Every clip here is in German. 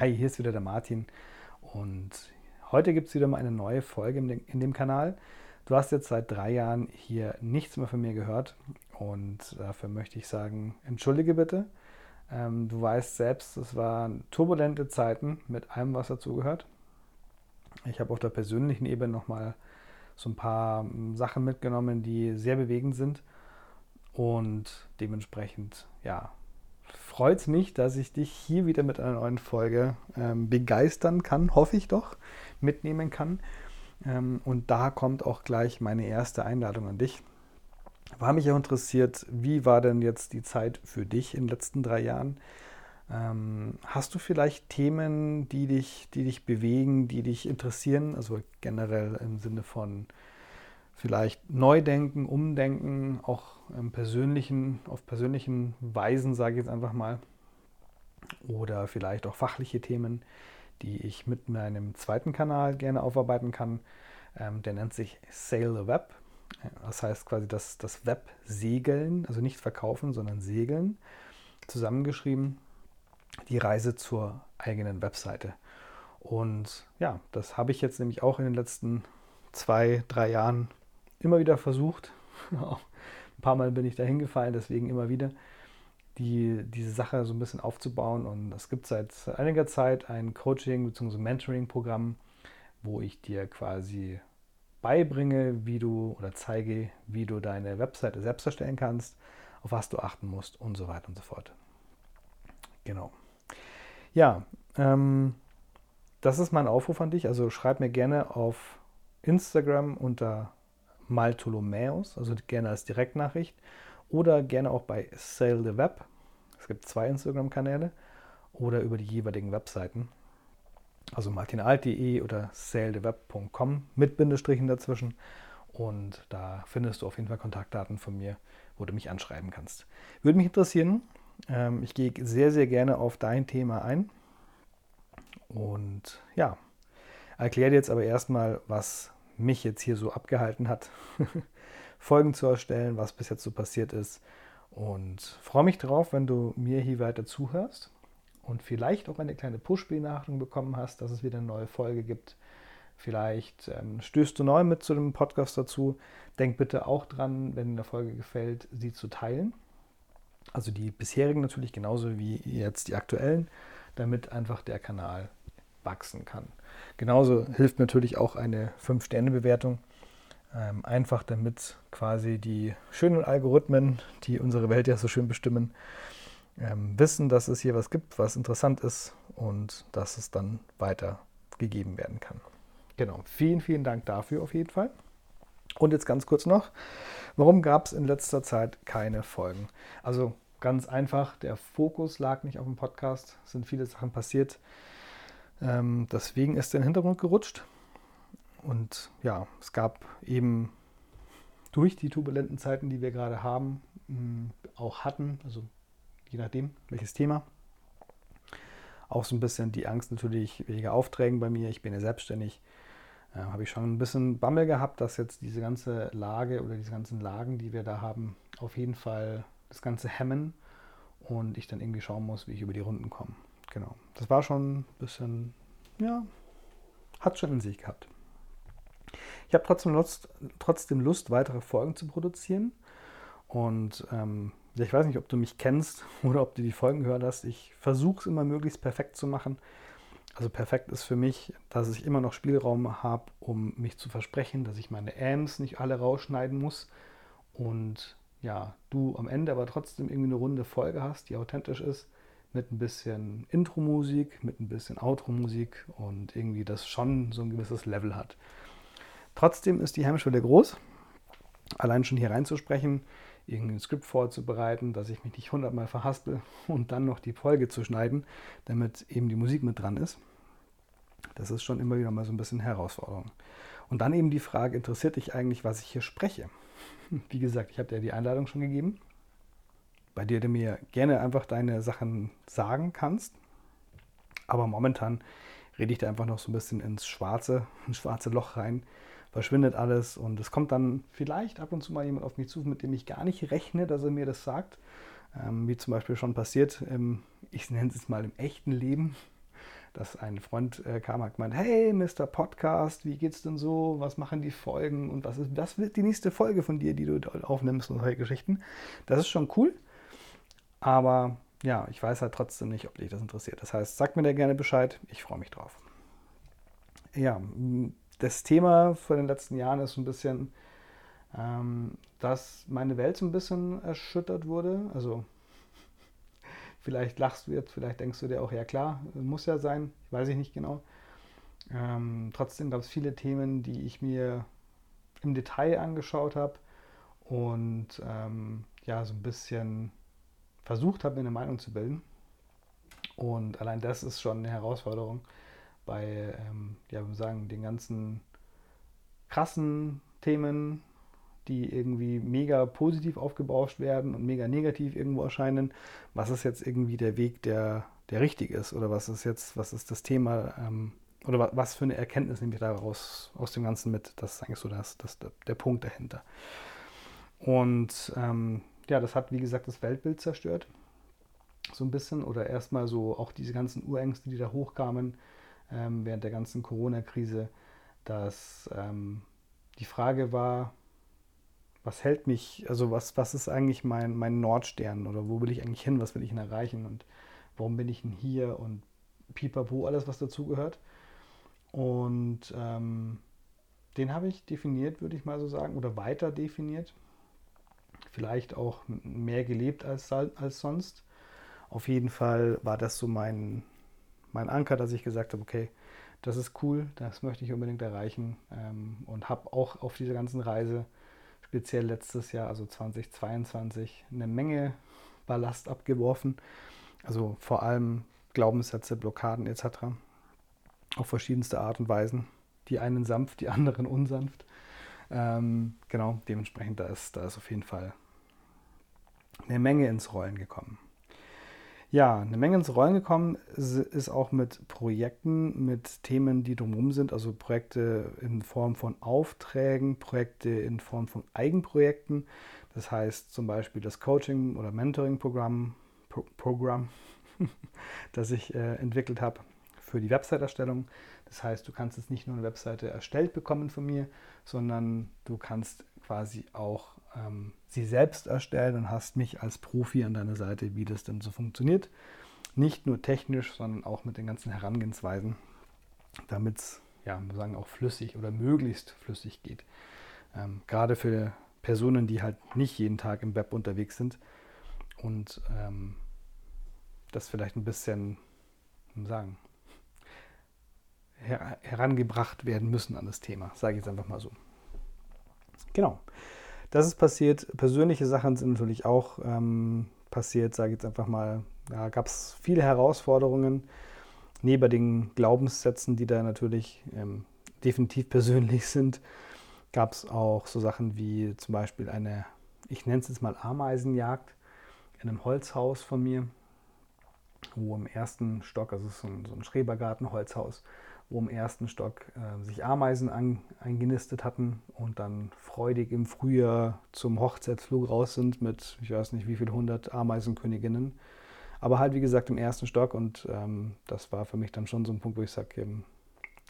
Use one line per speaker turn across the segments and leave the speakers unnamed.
Hi, hier ist wieder der Martin und heute gibt es wieder mal eine neue Folge in dem Kanal. Du hast jetzt seit drei Jahren hier nichts mehr von mir gehört und dafür möchte ich sagen, entschuldige bitte. Ähm, du weißt selbst, es waren turbulente Zeiten mit allem, was dazugehört. Ich habe auf der persönlichen Ebene nochmal so ein paar ähm, Sachen mitgenommen, die sehr bewegend sind und dementsprechend, ja, freut es mich, dass ich dich hier wieder mit einer neuen Folge ähm, begeistern kann, hoffe ich doch, mitnehmen kann. Ähm, und da kommt auch gleich meine erste Einladung an dich. War mich auch interessiert, wie war denn jetzt die Zeit für dich in den letzten drei Jahren? Ähm, hast du vielleicht Themen, die dich, die dich bewegen, die dich interessieren? Also generell im Sinne von vielleicht Neudenken, Umdenken, auch im persönlichen, auf persönlichen Weisen, sage ich jetzt einfach mal. Oder vielleicht auch fachliche Themen, die ich mit meinem zweiten Kanal gerne aufarbeiten kann. Ähm, der nennt sich Sail the Web. Das heißt quasi das, das Web segeln, also nicht verkaufen, sondern segeln. Zusammengeschrieben die Reise zur eigenen Webseite. Und ja, das habe ich jetzt nämlich auch in den letzten zwei, drei Jahren immer wieder versucht. ein paar Mal bin ich da hingefallen, deswegen immer wieder die, diese Sache so ein bisschen aufzubauen. Und es gibt seit einiger Zeit ein Coaching- bzw. Mentoring-Programm, wo ich dir quasi beibringe, wie du oder zeige, wie du deine Webseite selbst erstellen kannst, auf was du achten musst und so weiter und so fort. Genau. Ja, ähm, das ist mein Aufruf an dich. Also schreib mir gerne auf Instagram unter Maltolomäus, also gerne als Direktnachricht oder gerne auch bei Sale the Web. Es gibt zwei Instagram-Kanäle oder über die jeweiligen Webseiten. Also martinalt.de oder saletheweb.com mit Bindestrichen dazwischen. Und da findest du auf jeden Fall Kontaktdaten von mir, wo du mich anschreiben kannst. Würde mich interessieren. Ähm, ich gehe sehr, sehr gerne auf dein Thema ein. Und ja, erkläre dir jetzt aber erstmal, was mich jetzt hier so abgehalten hat, Folgen zu erstellen, was bis jetzt so passiert ist. Und freue mich drauf, wenn du mir hier weiter zuhörst und vielleicht auch eine kleine Push-Benachrichtigung bekommen hast, dass es wieder eine neue Folge gibt. Vielleicht ähm, stößt du neu mit zu dem Podcast dazu. Denk bitte auch dran, wenn dir eine Folge gefällt, sie zu teilen. Also die bisherigen natürlich genauso wie jetzt die aktuellen, damit einfach der Kanal wachsen kann. Genauso hilft natürlich auch eine 5-Sterne-Bewertung. Ähm, einfach damit quasi die schönen Algorithmen, die unsere Welt ja so schön bestimmen, ähm, wissen, dass es hier was gibt, was interessant ist und dass es dann weitergegeben werden kann. Genau, vielen, vielen Dank dafür auf jeden Fall. Und jetzt ganz kurz noch, warum gab es in letzter Zeit keine Folgen? Also ganz einfach, der Fokus lag nicht auf dem Podcast, es sind viele Sachen passiert. Ähm, deswegen ist er in den Hintergrund gerutscht. Und ja, es gab eben durch die turbulenten Zeiten, die wir gerade haben, auch hatten, also je nachdem, welches Thema, auch so ein bisschen die Angst natürlich wegen Aufträgen bei mir. Ich bin ja selbstständig. Äh, habe ich schon ein bisschen Bammel gehabt, dass jetzt diese ganze Lage oder diese ganzen Lagen, die wir da haben, auf jeden Fall das Ganze hemmen und ich dann irgendwie schauen muss, wie ich über die Runden komme. Genau. Das war schon ein bisschen, ja, hat schon in sich gehabt. Ich habe trotzdem Lust, trotzdem Lust, weitere Folgen zu produzieren. Und ähm, ich weiß nicht, ob du mich kennst oder ob du die Folgen gehört hast. Ich versuche es immer möglichst perfekt zu machen. Also perfekt ist für mich, dass ich immer noch Spielraum habe, um mich zu versprechen, dass ich meine Ams nicht alle rausschneiden muss. Und ja, du am Ende aber trotzdem irgendwie eine runde Folge hast, die authentisch ist mit ein bisschen Intro-Musik, mit ein bisschen Outro-Musik und irgendwie das schon so ein gewisses Level hat. Trotzdem ist die Hemmschwelle groß, allein schon hier reinzusprechen, irgendein Skript vorzubereiten, dass ich mich nicht hundertmal verhaspel und dann noch die Folge zu schneiden, damit eben die Musik mit dran ist. Das ist schon immer wieder mal so ein bisschen Herausforderung. Und dann eben die Frage, interessiert dich eigentlich, was ich hier spreche? Wie gesagt, ich habe dir die Einladung schon gegeben bei der du mir gerne einfach deine Sachen sagen kannst. Aber momentan rede ich da einfach noch so ein bisschen ins Schwarze, ins schwarze Loch rein, verschwindet alles und es kommt dann vielleicht ab und zu mal jemand auf mich zu, mit dem ich gar nicht rechne, dass er mir das sagt. Ähm, wie zum Beispiel schon passiert, ähm, ich nenne es mal im echten Leben. dass ein Freund äh, kam und gemeint, hey Mr. Podcast, wie geht's denn so? Was machen die Folgen? Und was ist, das wird die nächste Folge von dir, die du aufnimmst und solche Geschichten. Das ist schon cool. Aber ja, ich weiß halt trotzdem nicht, ob dich das interessiert. Das heißt, sag mir da gerne Bescheid. Ich freue mich drauf. Ja, das Thema von den letzten Jahren ist so ein bisschen, ähm, dass meine Welt so ein bisschen erschüttert wurde. Also vielleicht lachst du jetzt, vielleicht denkst du dir auch, ja klar, muss ja sein, weiß ich nicht genau. Ähm, trotzdem gab es viele Themen, die ich mir im Detail angeschaut habe und ähm, ja, so ein bisschen versucht habe, mir eine Meinung zu bilden. Und allein das ist schon eine Herausforderung bei, ähm, ja, wir sagen, den ganzen krassen Themen, die irgendwie mega positiv aufgebauscht werden und mega negativ irgendwo erscheinen. Was ist jetzt irgendwie der Weg, der, der richtig ist? Oder was ist jetzt, was ist das Thema? Ähm, oder was für eine Erkenntnis nehme ich daraus aus dem Ganzen mit? Das ist eigentlich so das, das, der Punkt dahinter. Und ähm, ja, das hat, wie gesagt, das Weltbild zerstört. So ein bisschen. Oder erstmal so auch diese ganzen Urängste, die da hochkamen ähm, während der ganzen Corona-Krise, dass ähm, die Frage war, was hält mich, also was, was ist eigentlich mein, mein Nordstern oder wo will ich eigentlich hin, was will ich denn erreichen und warum bin ich denn hier und pipapo, alles was dazugehört. Und ähm, den habe ich definiert, würde ich mal so sagen, oder weiter definiert vielleicht auch mehr gelebt als, als sonst. Auf jeden Fall war das so mein, mein Anker, dass ich gesagt habe, okay, das ist cool, das möchte ich unbedingt erreichen ähm, und habe auch auf dieser ganzen Reise, speziell letztes Jahr, also 2022, eine Menge Ballast abgeworfen. Also vor allem Glaubenssätze, Blockaden etc. Auf verschiedenste Art und Weisen. Die einen sanft, die anderen unsanft. Ähm, genau, dementsprechend da ist, da ist auf jeden Fall eine Menge ins Rollen gekommen. Ja, eine Menge ins Rollen gekommen ist auch mit Projekten, mit Themen, die drumherum sind, also Projekte in Form von Aufträgen, Projekte in Form von Eigenprojekten. Das heißt zum Beispiel das Coaching- oder Mentoring-Programm, Pro Programm, das ich äh, entwickelt habe für die Website-Erstellung. Das heißt, du kannst jetzt nicht nur eine Webseite erstellt bekommen von mir, sondern du kannst quasi auch ähm, sie selbst erstellen und hast mich als Profi an deiner Seite, wie das denn so funktioniert. Nicht nur technisch, sondern auch mit den ganzen Herangehensweisen, damit es, ja, sagen auch flüssig oder möglichst flüssig geht. Ähm, gerade für Personen, die halt nicht jeden Tag im Web unterwegs sind und ähm, das vielleicht ein bisschen, sagen, her herangebracht werden müssen an das Thema, sage ich jetzt einfach mal so. Genau. Das ist passiert. Persönliche Sachen sind natürlich auch ähm, passiert, sage ich jetzt einfach mal. Da gab es viele Herausforderungen. Neben den Glaubenssätzen, die da natürlich ähm, definitiv persönlich sind, gab es auch so Sachen wie zum Beispiel eine, ich nenne es jetzt mal Ameisenjagd in einem Holzhaus von mir, wo im ersten Stock, also so ein, so ein Schrebergarten-Holzhaus, wo im ersten Stock äh, sich Ameisen an, eingenistet hatten und dann freudig im Frühjahr zum Hochzeitsflug raus sind mit, ich weiß nicht wie viel hundert Ameisenköniginnen. Aber halt wie gesagt im ersten Stock und ähm, das war für mich dann schon so ein Punkt, wo ich sage,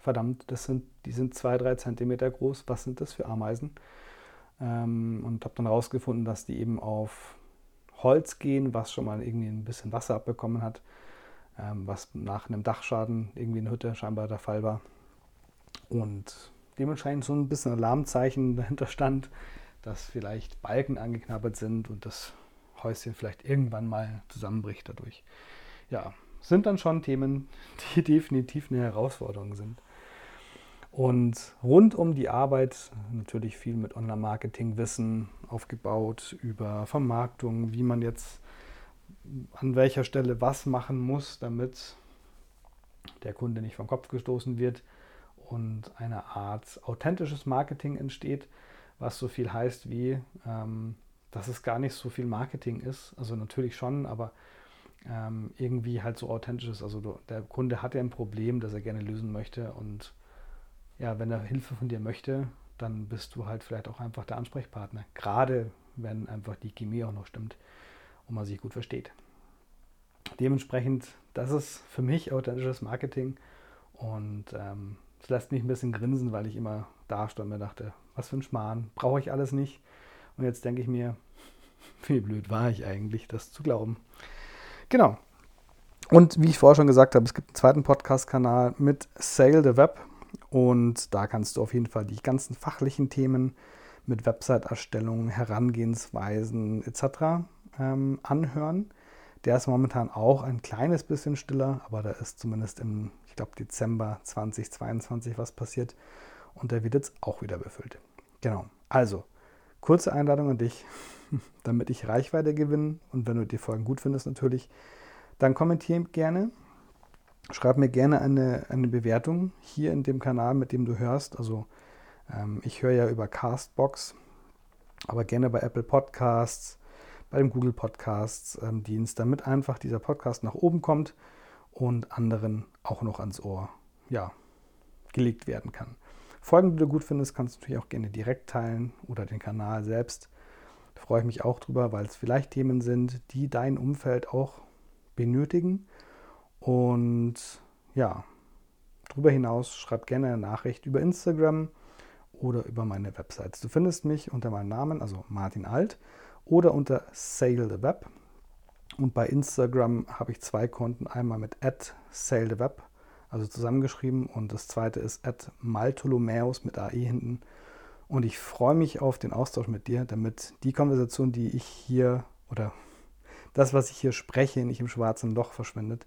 verdammt, das sind, die sind zwei, drei Zentimeter groß, was sind das für Ameisen? Ähm, und habe dann herausgefunden, dass die eben auf Holz gehen, was schon mal irgendwie ein bisschen Wasser abbekommen hat ähm, was nach einem Dachschaden irgendwie in der Hütte scheinbar der Fall war. Und dementsprechend so ein bisschen Alarmzeichen dahinter stand, dass vielleicht Balken angeknabbert sind und das Häuschen vielleicht irgendwann mal zusammenbricht dadurch. Ja, sind dann schon Themen, die definitiv eine Herausforderung sind. Und rund um die Arbeit natürlich viel mit Online-Marketing-Wissen aufgebaut, über Vermarktung, wie man jetzt an welcher Stelle was machen muss, damit der Kunde nicht vom Kopf gestoßen wird und eine Art authentisches Marketing entsteht, was so viel heißt wie, ähm, dass es gar nicht so viel Marketing ist. Also natürlich schon, aber ähm, irgendwie halt so authentisch ist. Also der Kunde hat ja ein Problem, das er gerne lösen möchte und ja, wenn er Hilfe von dir möchte, dann bist du halt vielleicht auch einfach der Ansprechpartner. Gerade wenn einfach die Chemie auch noch stimmt und man sich gut versteht. dementsprechend, das ist für mich authentisches Marketing und ähm, es lässt mich ein bisschen grinsen, weil ich immer da stand und mir dachte, was für ein Schmarrn, brauche ich alles nicht. Und jetzt denke ich mir, wie blöd war ich eigentlich, das zu glauben. Genau. Und wie ich vorher schon gesagt habe, es gibt einen zweiten Podcast-Kanal mit Sale the Web. Und da kannst du auf jeden Fall die ganzen fachlichen Themen mit Website-Erstellung, Herangehensweisen etc. Ähm, anhören. Der ist momentan auch ein kleines bisschen stiller, aber da ist zumindest im, ich glaube, Dezember 2022 was passiert. Und der wird jetzt auch wieder befüllt. Genau. Also, kurze Einladung an dich, damit ich Reichweite gewinne. Und wenn du die Folgen gut findest, natürlich, dann kommentiere gerne. Schreib mir gerne eine, eine Bewertung hier in dem Kanal, mit dem du hörst. Also, ähm, ich höre ja über Castbox, aber gerne bei Apple Podcasts bei dem Google Podcasts ähm, Dienst, damit einfach dieser Podcast nach oben kommt und anderen auch noch ans Ohr ja, gelegt werden kann. Folgen, die du gut findest, kannst du natürlich auch gerne direkt teilen oder den Kanal selbst. Da freue ich mich auch drüber, weil es vielleicht Themen sind, die dein Umfeld auch benötigen. Und ja, darüber hinaus schreib gerne eine Nachricht über Instagram oder über meine Websites. Du findest mich unter meinem Namen, also Martin Alt oder unter Sale the Web. Und bei Instagram habe ich zwei Konten, einmal mit Sale the Web, also zusammengeschrieben, und das zweite ist Maltolomäus mit AE hinten. Und ich freue mich auf den Austausch mit dir, damit die Konversation, die ich hier oder das, was ich hier spreche, nicht im schwarzen Loch verschwindet,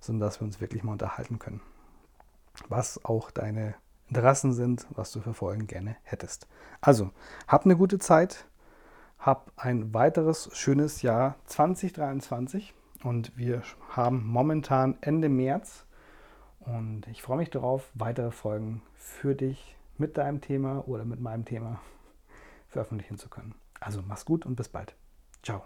sondern dass wir uns wirklich mal unterhalten können. Was auch deine Interessen sind, was du verfolgen gerne hättest. Also, hab eine gute Zeit hab ein weiteres schönes Jahr 2023 und wir haben momentan Ende März und ich freue mich darauf, weitere Folgen für dich mit deinem Thema oder mit meinem Thema veröffentlichen zu können. Also mach's gut und bis bald. Ciao.